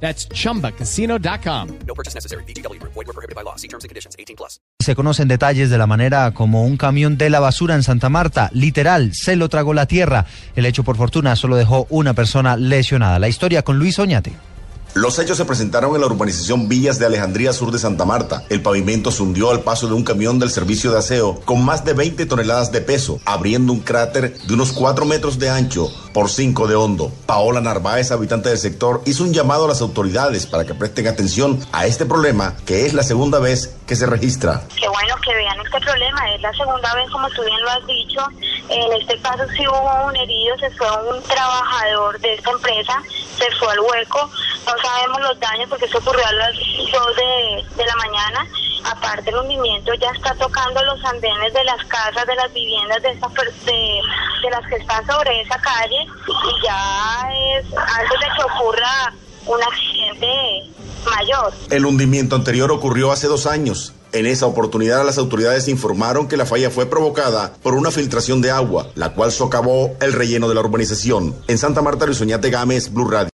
That's chumbacasino.com. No purchase necessary. BGW. Void were prohibited by law. See terms and conditions. 18 plus. Se conocen detalles de la manera como un camión de la basura en Santa Marta, literal, se lo tragó la tierra. El hecho, por fortuna, solo dejó una persona lesionada. La historia con Luis Oñate. Los hechos se presentaron en la urbanización Villas de Alejandría Sur de Santa Marta. El pavimento se hundió al paso de un camión del servicio de aseo con más de 20 toneladas de peso, abriendo un cráter de unos 4 metros de ancho por 5 de hondo. Paola Narváez, habitante del sector, hizo un llamado a las autoridades para que presten atención a este problema, que es la segunda vez que se registra. Qué bueno que vean este problema, es la segunda vez, como tú bien lo has dicho. En este caso sí hubo un herido, se fue un trabajador de esta empresa, se fue al hueco. No sabemos los daños porque eso ocurrió a las 2 de, de la mañana. Aparte el hundimiento ya está tocando los andenes de las casas, de las viviendas de, per- de, de las que están sobre esa calle y ya es antes de que ocurra un accidente mayor. El hundimiento anterior ocurrió hace dos años. En esa oportunidad las autoridades informaron que la falla fue provocada por una filtración de agua, la cual socavó el relleno de la urbanización. En Santa Marta, Luis Oñate Gámez, Blue Radio.